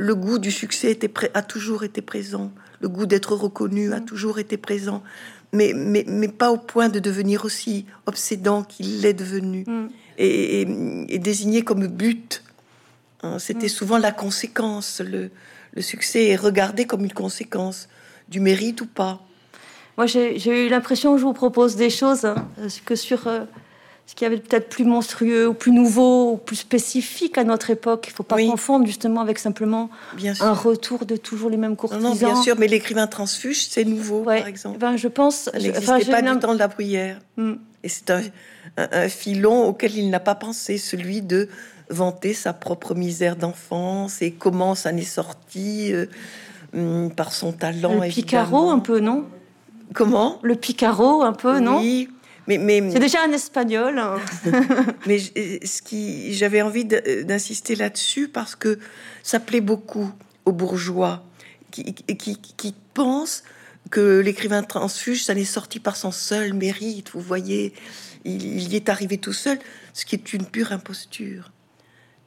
le goût du succès était a toujours été présent, le goût d'être reconnu a mm. toujours été présent, mais, mais, mais, pas au point de devenir aussi obsédant qu'il l'est devenu mm. et, désigné comme but. Hein, c'était mm. souvent la conséquence. Le, le succès est regardé comme une conséquence du mérite ou pas. Moi, j'ai eu l'impression, je vous propose des choses hein, que sur euh, ce qui avait peut-être plus monstrueux ou plus nouveau ou plus spécifique à notre époque. Il ne faut pas confondre justement avec simplement un retour de toujours les mêmes courtisans. Non, bien sûr, mais l'écrivain transfuge, c'est nouveau, par exemple. Ben, je pense. Ça n'existait pas du temps de la bruyère. Hmm. Et c'est un, filon auquel il n'a pas pensé, celui de vanter sa propre misère d'enfance et comment ça n'est sorti euh, hmm, par son talent. Le Picaro, un peu, non? Comment? Le Picaro, un peu, non? Mais, c'est déjà un espagnol. Hein. mais ce qui, j'avais envie d'insister là-dessus parce que ça plaît beaucoup aux bourgeois. qui, qui, qui pense que l'écrivain transfuge, ça n'est sorti par son seul mérite. Vous voyez, il, y est arrivé tout seul, ce qui est une pure imposture.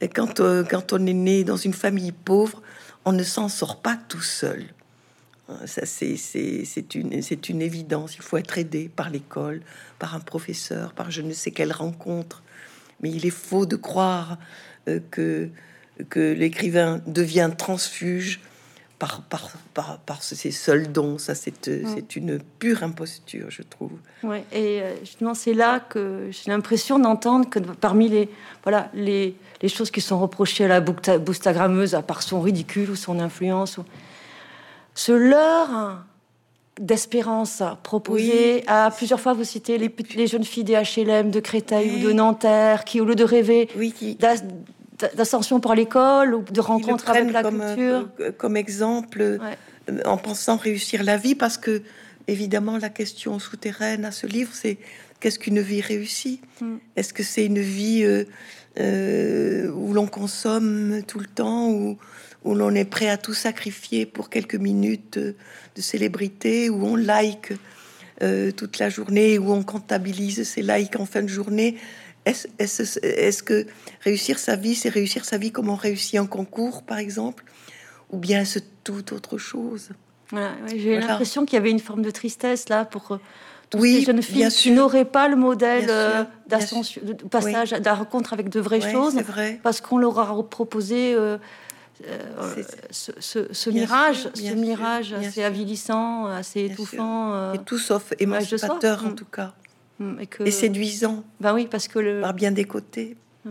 Et quand, euh, quand on est né dans une famille pauvre, on ne s'en sort pas tout seul. Ça, c'est une, une évidence. Il faut être aidé par l'école, par un professeur, par je ne sais quelle rencontre. Mais il est faux de croire euh, que, que l'écrivain devient transfuge par, par, par, par ses seuls dons. Ça, c'est euh, c'est une pure imposture, je trouve. Ouais, et euh, justement, c'est là que j'ai l'impression d'entendre que parmi les, voilà, les, les, choses qui sont reprochées à la boostagrammeuse, à part son ridicule ou son influence, ou, ce leurre d'espérance proposé à plusieurs fois vous citez les, les jeunes filles des HLM de Créteil ou de Nanterre qui au lieu de rêver oui, qui d'ascension par l'école ou de rencontre avec la comme, culture. Euh, comme exemple, euh, en pensant réussir la vie, parce que évidemment la question souterraine à ce livre, c'est qu'est-ce qu'une vie réussie? Mm. Est-ce que c'est une vie euh, où l'on consomme tout le temps, où, où l'on est prêt à tout sacrifier pour quelques minutes de célébrité, où on like toute la journée, où on comptabilise ses likes en fin de journée. Est-ce que réussir sa vie, c'est réussir sa vie comme on réussit un concours, par exemple, ou bien c'est tout autre chose? J'ai l'impression qu'il y avait une forme de tristesse là pour euh, toutes oui, ces jeunes filles qui n'auraient pas le modèle euh, d'ascension, de passage, de la rencontre avec de vraies choses, parce qu'on leur a proposé. Euh, ce, mirage, ce mirage assez avilissant, assez étouffant, et tout sauf émancipateur en mm. tout cas. Mm, et, séduisant. Ben oui, parce que le... par bien des côtés. Euh,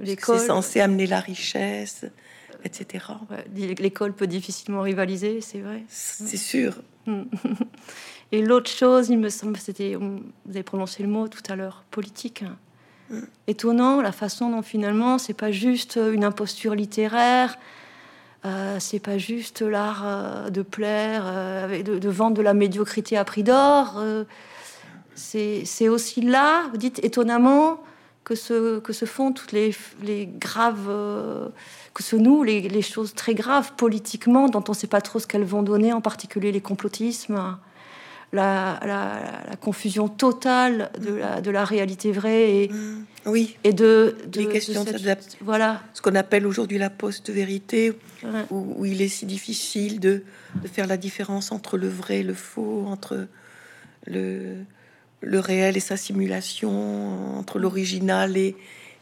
l'école c'est censé amener la richesse, etc. L'école peut difficilement rivaliser, c'est vrai. C'est sûr. Mm. Et l'autre chose, il me semble, c'était, vous avez prononcé le mot tout à l'heure, politique. Étonnant la façon dont finalement, c'est pas juste une imposture littéraire. Euh, c'est pas juste l'art euh, de plaire, euh, de, vendre de la médiocrité à prix d'or c'est aussi là, vous dites étonnamment, que se, que se font toutes les, les graves, euh, que se nouent les, les, choses très graves politiquement, dont on ne sait pas trop ce qu'elles vont donner, en particulier les complotismes, la, la, confusion totale de la, de la réalité vraie et, mmh. oui. et de, de, questions de, voilà. ce qu'on appelle aujourd'hui la post-vérité, où, où, il est si difficile de, de faire la différence entre le vrai et le faux, entre le le réel et sa simulation, entre l'original et,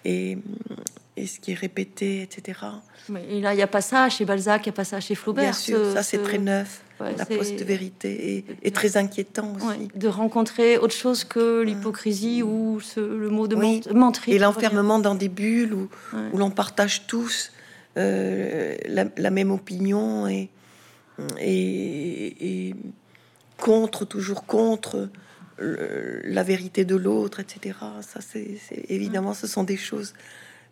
et, ce qui est répété, etc. Mais là, il n'y a pas ça chez Balzac, il n'y a pas ça chez Flaubert. Bien sûr, ça c'est très neuf. la post-vérité et, très inquiétant aussi. de rencontrer autre chose que l'hypocrisie ou le mot de oui. menterie. Et l'enfermement dans des bulles où, où l'on partage tous euh, la, même opinion et, et, et contre, toujours contre la vérité de l'autre, etc. Ça, c'est évidemment, ce sont des choses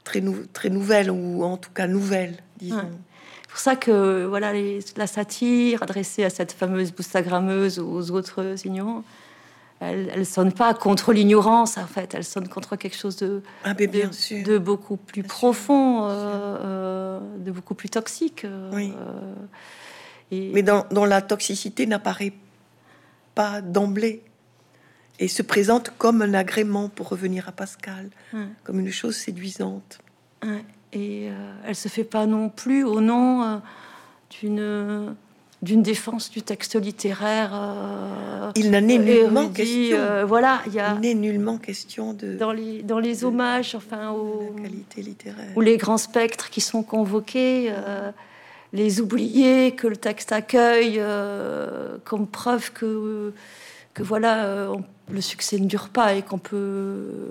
très, très nouvelles ou en tout cas nouvelles, disons. C'est pour ça que voilà la satire adressée à cette fameuse boustagrammeuse ou aux autres ignorants, elle, elle sonne pas contre l'ignorance en fait, elle sonne contre quelque chose de, ah, bien de, beaucoup plus profond, euh, euh, de beaucoup plus toxique. Euh, oui. et... Mais dans, dont la toxicité n'apparaît pas d'emblée et se présente comme un agrément pour revenir à Pascal, comme une chose séduisante. Et euh, elle se fait pas non plus au nom euh, d'une d'une défense du texte littéraire. Euh, il n'en est nullement question. voilà, il y a n'est nullement question de dans les dans les hommages, enfin aux qualités littéraires ou les grands spectres qui sont convoqués. les oubliés que le texte accueille comme preuve que que voilà, euh, le succès ne dure pas et qu'on peut,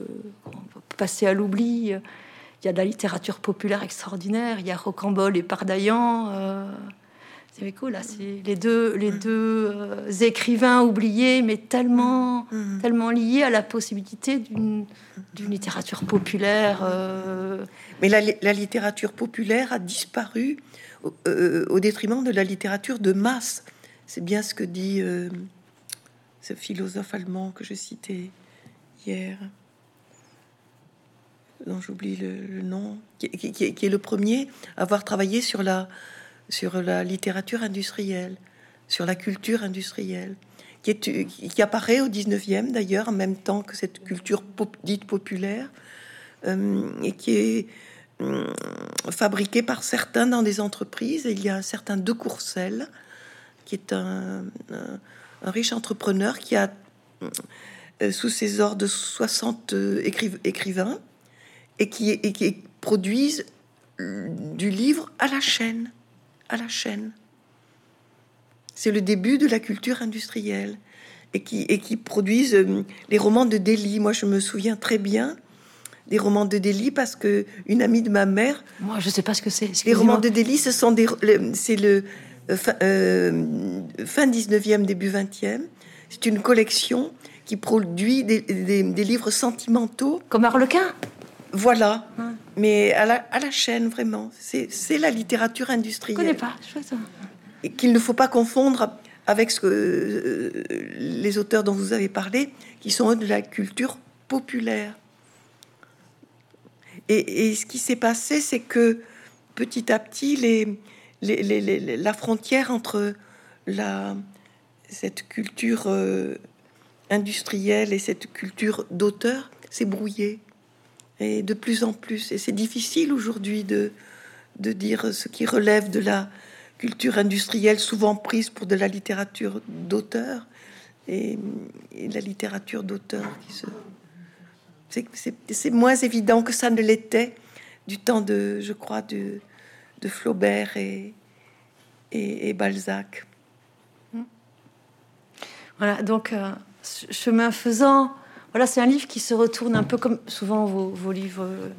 passer à l'oubli. Il y a de la littérature populaire extraordinaire, il y a Rocambole et Pardaillan. Euh, c'est cool, là, c'est les deux, les deux euh, écrivains oubliés, mais tellement, mm. tellement liés à la possibilité d'une littérature populaire. Mais la, la, littérature populaire a disparu au, détriment de la littérature de masse. C'est bien ce que dit ce philosophe allemand que je citais hier, dont j'oublie le, nom, qui, est le premier à avoir travaillé sur la, sur la littérature industrielle, sur la culture industrielle, qui, apparaît au 19e d'ailleurs, en même temps que cette culture dite populaire, euh, et qui est euh, fabriquée par certains dans des entreprises. il y a un certain De Courcelles, qui est un, riche entrepreneur qui a euh, sous ses ordres 60 écrivains et qui, et qui produisent du livre à la chaîne à la chaîne. C'est le début de la culture industrielle et qui, et qui produisent euh, les romans de Delhi. Moi, je me souviens très bien des romans de Delhi parce que une amie de ma mère. Moi, je sais pas ce que c'est. Les romans de Delhi, ce sont des, c'est le euh, fin, euh, fin 19e, début 20e. C'est une collection qui produit des, des livres sentimentaux. Comme Harlequin voilà. Mais à la, à la, chaîne, vraiment. C'est la littérature industrielle. Je connais pas. Et qu'il ne faut pas confondre avec ce que, euh, les auteurs dont vous avez parlé, qui sont de la culture populaire. Et, et ce qui s'est passé, c'est que petit à petit, les, la frontière entre la, cette culture euh, industrielle et cette culture d'auteur s'est brouillée et de plus en plus. Et c'est difficile aujourd'hui de, dire ce qui relève de la culture industrielle, souvent prise pour de la littérature d'auteur, et, la littérature d'auteur qui se... C'est moins évident que ça ne l'était du temps de, je crois, de, de Flaubert et, et, Balzac. Voilà, donc, euh, chemin faisant, voilà, c'est un livre qui se retourne un peu comme souvent vos, livres, euh,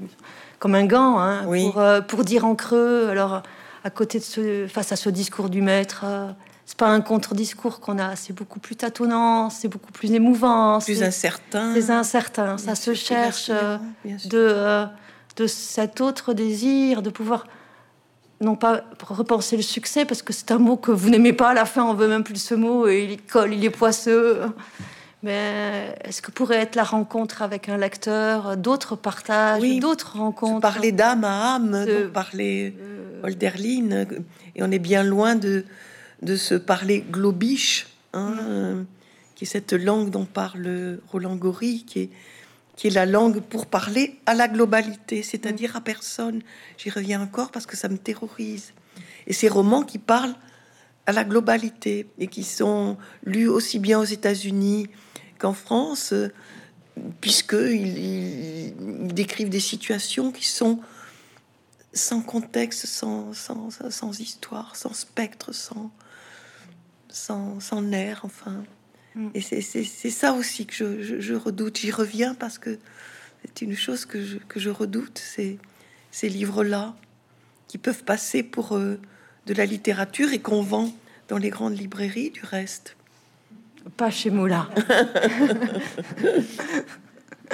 comme un gant, hein, euh, pour, dire en creux. Alors, à côté de ce, face à ce discours du maître, c'est pas un contre-discours qu'on a, c'est beaucoup plus tâtonnant, c'est beaucoup plus émouvant, plus incertain. C'est incertain, ça se cherche de, de cet autre désir, de pouvoir non pas repenser le succès, parce que c'est un mot que vous n'aimez pas à la fin, on veut même plus ce mot, et il colle, il est poisseux. Mais est-ce que pourrait être la rencontre avec un lecteur, d'autres partages, d'autres rencontres Parler d'âme à âme, parler euh... et on est bien loin de, de se parler globiche, hein, euh, qui est cette langue dont parle Roland Gori, qui est, qui est la langue pour parler à la globalité, c'est-à-dire à personne. J'y reviens encore parce que ça me terrorise. Et ces romans qui parlent à la globalité et qui sont lus aussi bien aux États-Unis qu'en France, puisqu'ils ils décrivent des situations qui sont sans contexte, sans, sans, sans histoire, sans spectre, sans, sans, sans nerf, enfin. Mm. Et c'est ça aussi que je, je, redoute. J'y reviens parce que c'est une chose que je, que je redoute, c'est ces livres-là qui peuvent passer pour euh, de la littérature et qu'on vend dans les grandes librairies du reste. Pas chez Moula.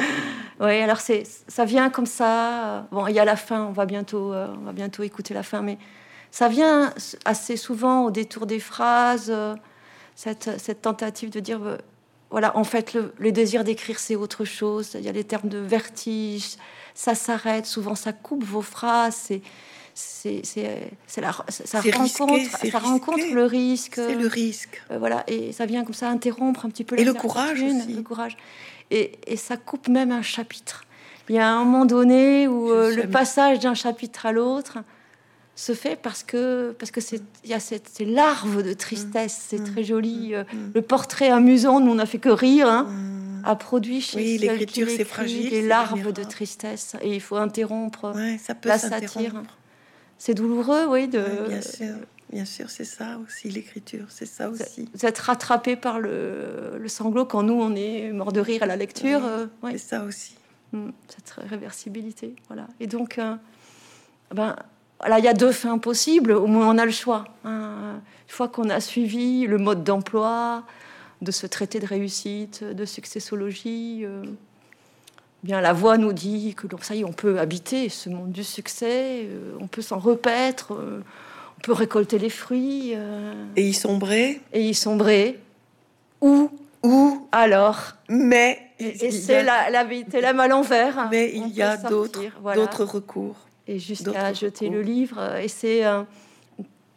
oui, alors c'est, ça vient comme ça. Bon, il y a la fin, on va bientôt, euh, on va bientôt écouter la fin, mais ça vient assez souvent au détour des phrases, euh, cette, cette, tentative de dire, euh, voilà, en fait, le, le désir d'écrire, c'est autre chose. Il y a les termes de vertige, ça s'arrête, souvent ça coupe vos phrases, c'est c'est la ça rencontre ça rencontre le risque. C'est le risque. Euh, voilà et ça vient comme ça interrompre un petit peu et le courage aussi. le courage. Et, et, ça coupe même un chapitre. Il y a un moment donné où euh, le passage d'un chapitre à l'autre se fait parce que parce que c'est il y a cette ces larves de tristesse c'est mmh, très joli mmh, euh, mmh. le portrait amusant nous on n'a fait que rire hein, a produit chez oui, l'écriture c'est fragile les larves de tristesse et il faut interrompre ça peut la satire c'est douloureux, oui. De... bien sûr, bien sûr, c'est ça aussi l'écriture, c'est ça aussi. Vous êtes rattrapé par le, le, sanglot quand nous on est mort de rire à la lecture. Euh, c'est ça aussi. Cette réversibilité, voilà. Et donc, euh, ben, là, il y a deux fins possibles. Au moins, on a le choix. Hein. Une fois qu'on a suivi le mode d'emploi de ce traité de réussite, de successologie. Euh, bien la voix nous dit que ça y est, on peut habiter ce monde du succès, euh, on peut s'en repaître, euh, on peut récolter les fruits. Et y sombrer. Et y sombrer. Où? Où? Alors? Mais. Et, c'est la, la vérité, la à l'envers. Mais il y a d'autres d'autres recours. Et jusqu'à jeter le livre. Et c'est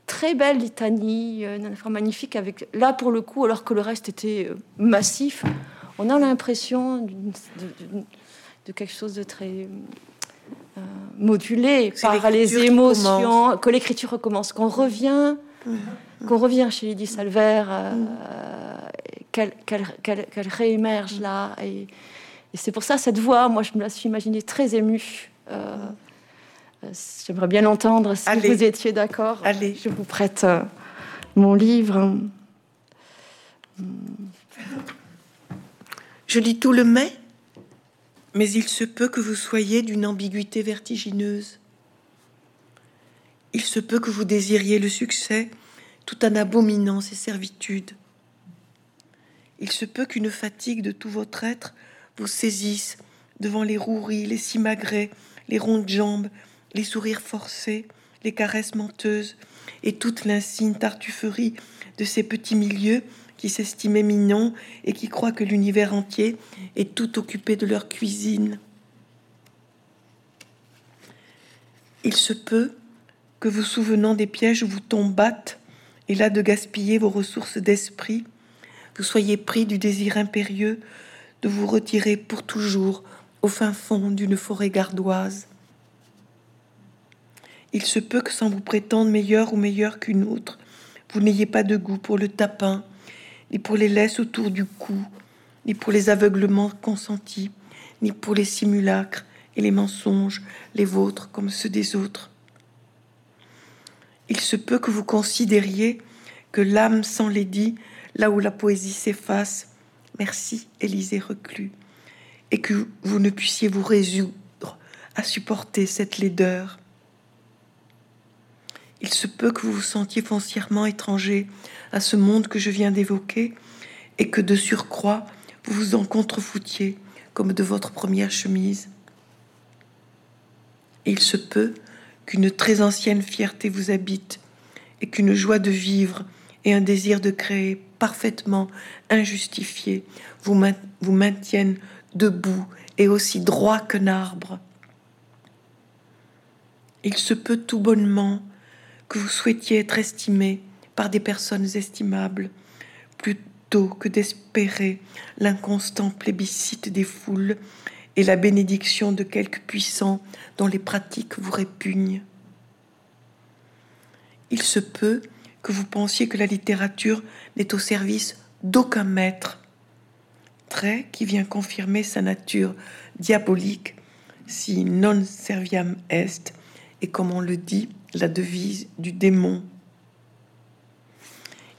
très belle litanie, une affaire magnifique, avec là pour le coup, alors que le reste était massif, on a l'impression de, quelque chose de très modulé par les émotions, que l'écriture recommence, qu'on revient, mmh. qu'on revient chez Lydie Salver, mmh. qu'elle réémerge là. Et, et c'est pour ça cette voix, moi je me la suis imaginée très émue. Euh, euh, j'aimerais bien l'entendre si vous étiez d'accord. Allez. Je vous prête euh, mon livre. Je lis tout le mai, mais il se peut que vous soyez d'une ambiguïté vertigineuse. Il se peut que vous désiriez le succès tout en abominant ses servitudes. Il se peut qu'une fatigue de tout votre être vous saisissent devant les roueries, les simagrées, les rondes jambes, les sourires forcés, les caresses menteuses et toute l'insigne tartufferie de ces petits milieux qui s'estimaient mignons et qui croient que l'univers entier est tout occupé de leur cuisine. Il se peut que vous souvenant des pièges où vous tombates et là de gaspiller vos ressources d'esprit, vous soyez pris du désir impérieux de vous retirer pour toujours au fin fond d'une forêt gardoise. Il se peut que sans vous prétendre meilleur ou meilleur qu'une autre, vous n'ayez pas de goût pour le tapin, ni pour les laisses autour du cou, ni pour les aveuglements consentis, ni pour les simulacres et les mensonges, les vôtres comme ceux des autres. Il se peut que vous considériez que l'âme sans les dit, là où la poésie s'efface, Merci, Élisée reclus, et que vous ne puissiez vous résoudre à supporter cette laideur. Il se peut que vous vous sentiez foncièrement étranger à ce monde que je viens d'évoquer, et que de surcroît vous vous en contrefoutiez comme de votre première chemise. il se peut qu'une très ancienne fierté vous habite, et qu'une joie de vivre et un désir de créer parfaitement injustifié vous, vous maintiennent debout et aussi droit qu'un arbre. Il se peut tout bonnement que vous souhaitiez être estimé par des personnes estimables, plutôt que d'espérer l'inconstant plébiscite des foules et la bénédiction de quelques puissants dont les pratiques vous répugnent. Il se peut que vous pensiez que la littérature n'est au service d'aucun maître. Trait qui vient confirmer sa nature diabolique, si non serviam est, et comme on le dit, la devise du démon.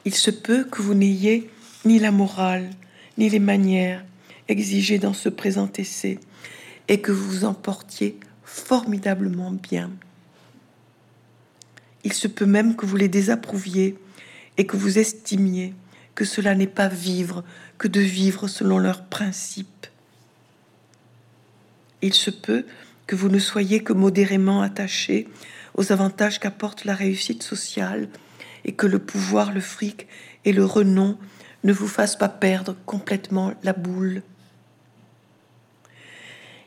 Il se peut que vous n'ayez ni la morale, ni les manières exigées dans ce présent essai, et que vous vous en portiez formidablement bien. Il se peut même que vous les désapprouviez et que vous estimiez que cela n'est pas vivre que de vivre selon leurs principes. Il se peut que vous ne soyez que modérément attaché aux avantages qu'apporte la réussite sociale et que le pouvoir, le fric et le renom ne vous fassent pas perdre complètement la boule.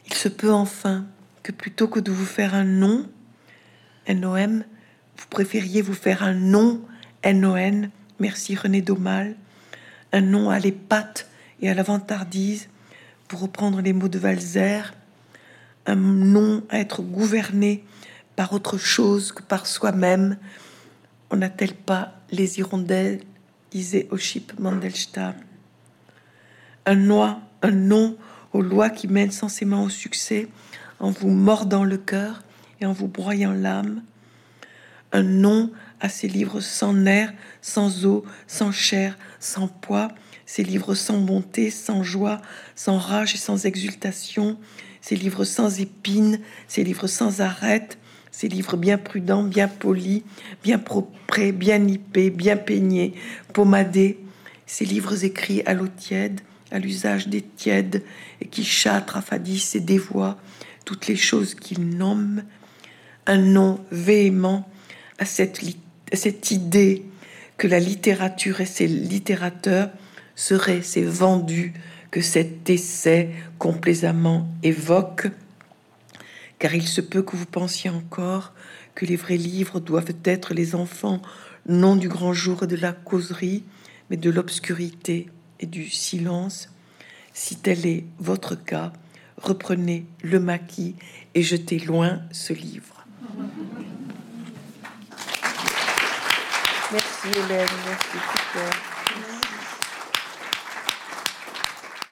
Il se peut enfin que plutôt que de vous faire un nom, un OM, vous préfériez vous faire un nom N-O-N, merci René Daumal, un nom à l'épate et à la vantardise, pour reprendre les mots de Valzer, un nom à être gouverné par autre chose que par soi-même. On n'a-t-elle pas les hirondelles disait Oship Mandelstam. Un, noix, un nom aux lois qui mènent censément au succès en vous mordant le cœur et en vous broyant l'âme, un nom à ces livres sans nerfs, sans eau, sans chair, sans poids, ces livres sans bonté, sans joie, sans rage et sans exultation, ces livres sans épines, ces livres sans arête, ces livres bien prudents, bien polis, bien propres, bien nippés, bien peignés, pommadés, ces livres écrits à l'eau tiède, à l'usage des tièdes, et qui châtrent, affadissent et dévoient toutes les choses qu'ils nomment, un nom véhément à cette, cette idée que la littérature et ses littérateurs seraient ces vendus que cet essai complaisamment évoque, car il se peut que vous pensiez encore que les vrais livres doivent être les enfants, non du grand jour et de la causerie, mais de l'obscurité et du silence. Si tel est votre cas, reprenez le maquis et jetez loin ce livre. Merci Hélène, merci